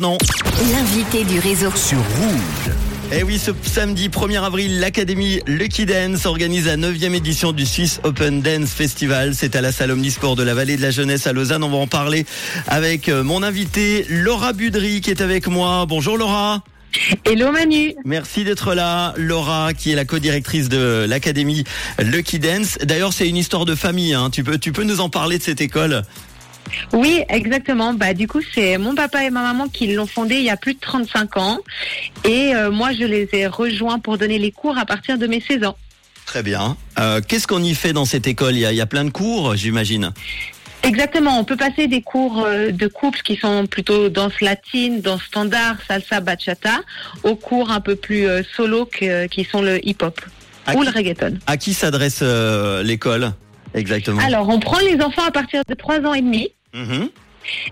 maintenant. L'invité du réseau. Sur Rouge. Et oui, ce samedi 1er avril, l'Académie Lucky Dance organise la 9e édition du Swiss Open Dance Festival. C'est à la salle Omnisport de la Vallée de la Jeunesse à Lausanne. On va en parler avec euh, mon invité Laura Budry qui est avec moi. Bonjour Laura. Hello Manu. Merci d'être là, Laura, qui est la co-directrice de l'académie Lucky Dance. D'ailleurs, c'est une histoire de famille. Hein. Tu peux, tu peux nous en parler de cette école? Oui, exactement. Bah du coup, c'est mon papa et ma maman qui l'ont fondée il y a plus de 35 ans, et euh, moi je les ai rejoints pour donner les cours à partir de mes 16 ans. Très bien. Euh, Qu'est-ce qu'on y fait dans cette école? Il y, a, il y a plein de cours, j'imagine. Exactement, on peut passer des cours euh, de couple qui sont plutôt danse latine, danse standard, salsa, bachata, aux cours un peu plus solo que- qui sont le hip-hop ou qui- le reggaeton. À qui s'adresse euh, l'école? Exactement Alors, on prend les enfants à partir de 3 ans et demi. Mhm.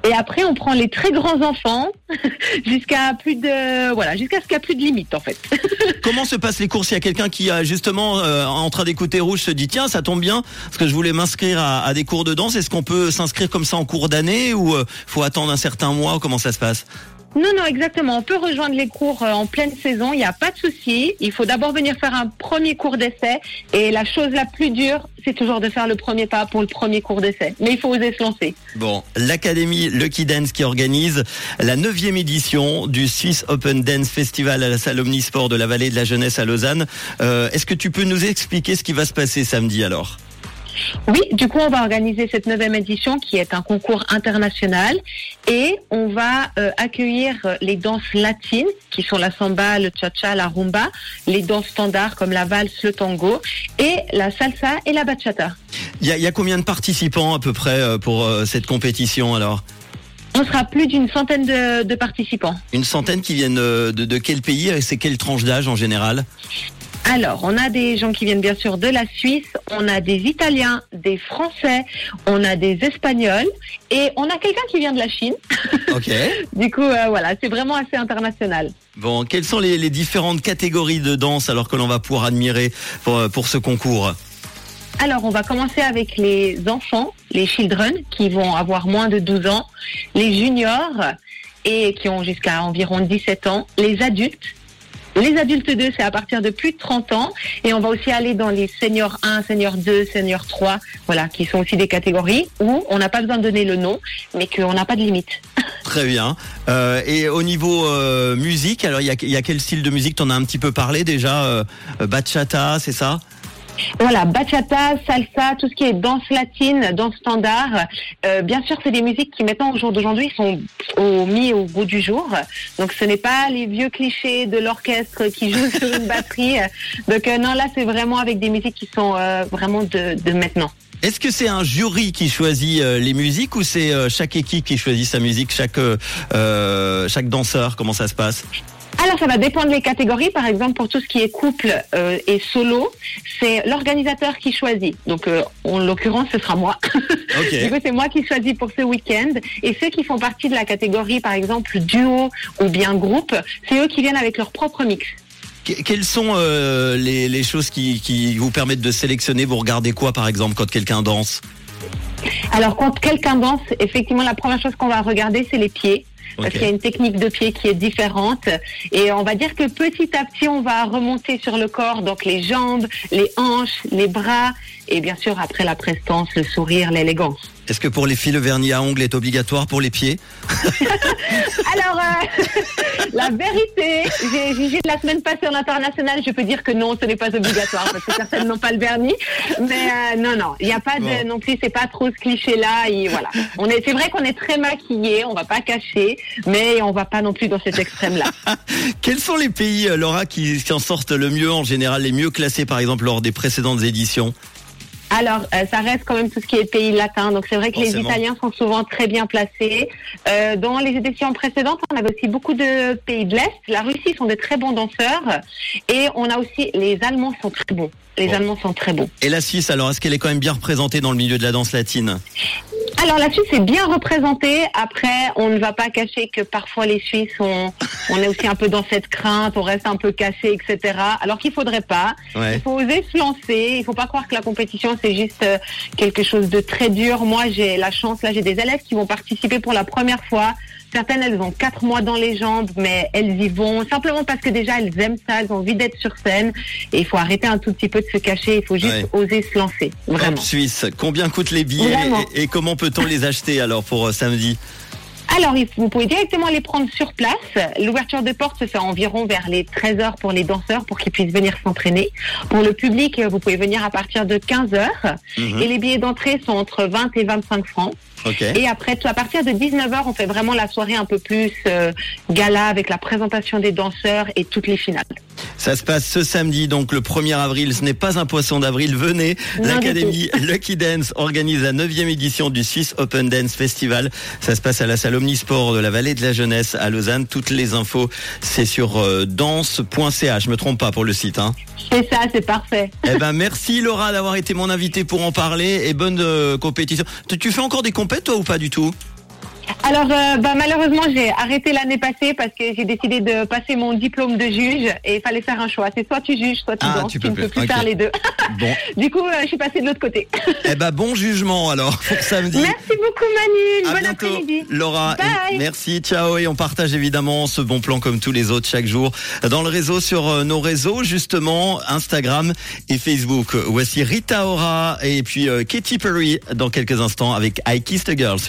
Et après, on prend les très grands enfants jusqu'à plus de voilà, jusqu'à ce qu'il n'y a plus de limite en fait. Comment se passent les cours s'il y a quelqu'un qui a justement euh, en train d'écouter Rouge se dit tiens ça tombe bien parce que je voulais m'inscrire à, à des cours de danse est-ce qu'on peut s'inscrire comme ça en cours d'année ou euh, faut attendre un certain mois? Comment ça se passe? Non, non, exactement. On peut rejoindre les cours euh, en pleine saison. Il n'y a pas de souci. Il faut d'abord venir faire un premier cours d'essai. Et la chose la plus dure, c'est toujours de faire le premier pas pour le premier cours d'essai. Mais il faut oser se lancer. Bon, l'Académie Lucky Dance qui organise la neuvième édition du Swiss Open Dance Festival à la salle Omnisport de la Vallée de la Jeunesse à Lausanne. Euh, Est-ce que tu peux nous expliquer ce qui va se passer samedi alors? Oui, du coup, on va organiser cette neuvième édition qui est un concours international et on va euh, accueillir les danses latines qui sont la samba, le cha-cha, la rumba, les danses standards comme la valse, le tango et la salsa et la bachata. Il y a, il y a combien de participants à peu près euh, pour euh, cette compétition alors? On sera plus d'une centaine de, de participants. Une centaine qui viennent de, de quel pays et c'est quelle tranche d'âge en général? Alors, on a des gens qui viennent bien sûr de la Suisse, on a des Italiens, des Français, on a des Espagnols et on a quelqu'un qui vient de la Chine. Ok. Du coup, euh, voilà, c'est vraiment assez international. Bon, quelles sont les, les différentes catégories de danse alors que l'on va pouvoir admirer pour, euh, pour ce concours? Alors, on va commencer avec les enfants, les children, qui vont avoir moins de 12 ans, les juniors et qui ont jusqu'à environ 17 ans, les adultes. Les adultes 2, c'est à partir de plus de 30 ans. Et on va aussi aller dans les seniors 1, seniors 2, seniors 3, voilà, qui sont aussi des catégories où on n'a pas besoin de donner le nom, mais qu'on n'a pas de limite. Très bien. Euh, et au niveau euh, musique, alors il y a, quel style de musique? T'en as un petit peu parlé déjà euh, Bachata, c'est ça? Voilà, bachata, salsa, tout ce qui est danse latine, danse standard. Euh, bien sûr, c'est des musiques qui maintenant, au jour d'aujourd'hui, sont au, mis au goût du jour. Donc, ce n'est pas les vieux clichés de l'orchestre qui joue sur une batterie. Donc, euh, non, là, c'est vraiment avec des musiques qui sont euh, vraiment de, de maintenant. Est-ce que c'est un jury qui choisit les musiques ou c'est chaque équipe qui choisit sa musique, chaque chaque danseur? Comment ça se passe? Alors, ça va dépendre des catégories. Par exemple, pour tout ce qui est couple euh, et solo, c'est l'organisateur qui choisit. Donc, euh, en l'occurrence, ce sera moi. Du coup, c'est moi qui choisis pour ce week-end. Et ceux qui font partie de la catégorie, par exemple, duo ou bien groupe, c'est eux qui viennent avec leur propre mix. Que- Quelles sont euh, les, les choses qui, qui vous permettent de sélectionner? Vous regardez quoi par exemple quand quelqu'un danse? Alors, quand quelqu'un danse, effectivement, la première chose qu'on va regarder, c'est les pieds. Parce qu'il y a une technique de pied qui est différente. Et on va dire que petit à petit, on va remonter sur le corps. Donc, les jambes, les hanches, les bras. Et bien sûr, après la prestance, le sourire, l'élégance. Est-ce que pour les filles le vernis à ongles est obligatoire pour les pieds Alors, euh, la vérité, j'ai jugé la semaine passée en international, je peux dire que non, ce n'est pas obligatoire parce que certaines n'ont pas le vernis. Mais euh, non, non, il n'y a pas de Bon. non plus, c'est pas trop ce cliché-là. Et voilà, on est, c'est vrai qu'on est très maquillé, on va pas cacher, mais on va pas non plus dans cet extrême-là. Quels sont les pays, euh, Laura, qui, qui en sortent le mieux en général, les mieux classés par exemple lors des précédentes éditions? Alors, euh, ça reste quand même tout ce qui est pays latin. Donc, c'est vrai que Forcément. les Italiens sont souvent très bien placés. Euh, dans les éditions précédentes, on avait aussi beaucoup de pays de l'Est. La Russie sont de très bons danseurs. Et on a aussi, les Allemands sont très bons. Les Bon. Allemands sont très bons. Et la Suisse, alors, est-ce qu'elle est quand même bien représentée dans le milieu de la danse latine? Alors la Suisse est bien représentée. Après, on ne va pas cacher que parfois les Suisses, on, on est aussi un peu dans cette crainte, on reste un peu caché, etc. Alors qu'il faudrait pas. Ouais. Il faut oser se lancer. Il faut pas croire que la compétition c'est juste euh, quelque chose de très dur. Moi, j'ai la chance là, j'ai des élèves qui vont participer pour la première fois. Certaines, elles ont quatre mois dans les jambes, mais elles y vont simplement parce que déjà, elles aiment ça, elles ont envie d'être sur scène. Et il faut arrêter un tout petit peu de se cacher, il faut juste Ouais. oser se lancer. Vraiment. Hop Suisse, combien coûtent les billets et comment peut-on les acheter alors pour euh, samedi? Alors, vous pouvez directement les prendre sur place. L'ouverture de porte se fait environ vers les 13 heures pour les danseurs pour qu'ils puissent venir s'entraîner. Pour le public, euh, vous pouvez venir à partir de 15 heures. Mhm. Et les billets d'entrée sont entre 20 et 25 francs. Et après, à partir de 19h, on fait vraiment la soirée un peu plus euh, gala avec la présentation des danseurs et toutes les finales. Ça se passe ce samedi, donc le 1er avril. Ce n'est pas un poisson d'avril. Venez. L'Académie Lucky Dance organise la 9e édition du Swiss Open Dance Festival. Ça se passe à la salle Omnisport de la Vallée de la Jeunesse à Lausanne. Toutes les infos, c'est sur euh, danse.ch. Je me trompe pas pour le site. Hein. C'est ça, c'est parfait. Eh ben, merci Laura d'avoir été mon invité pour en parler et bonne euh, compétition. Tu- Tu fais encore des compètes toi ou pas du tout? Alors, euh, bah, malheureusement, j'ai arrêté l'année passée parce que j'ai décidé de passer mon diplôme de juge et il fallait faire un choix. C'est soit tu juges, soit tu Ah, danses. tu peux ne peux plus. faire les deux. Bon, du coup, euh, je suis passée de l'autre côté. eh ben bon jugement alors pour samedi. Merci beaucoup, Manu. À Bon bientôt, après-midi. Laura. Bye. Merci, ciao. Et on partage évidemment ce bon plan comme tous les autres chaque jour dans le réseau sur euh, nos réseaux, justement Instagram et Facebook. Voici Rita Ora et puis euh, Katy Perry dans quelques instants avec I Kissed a Girl.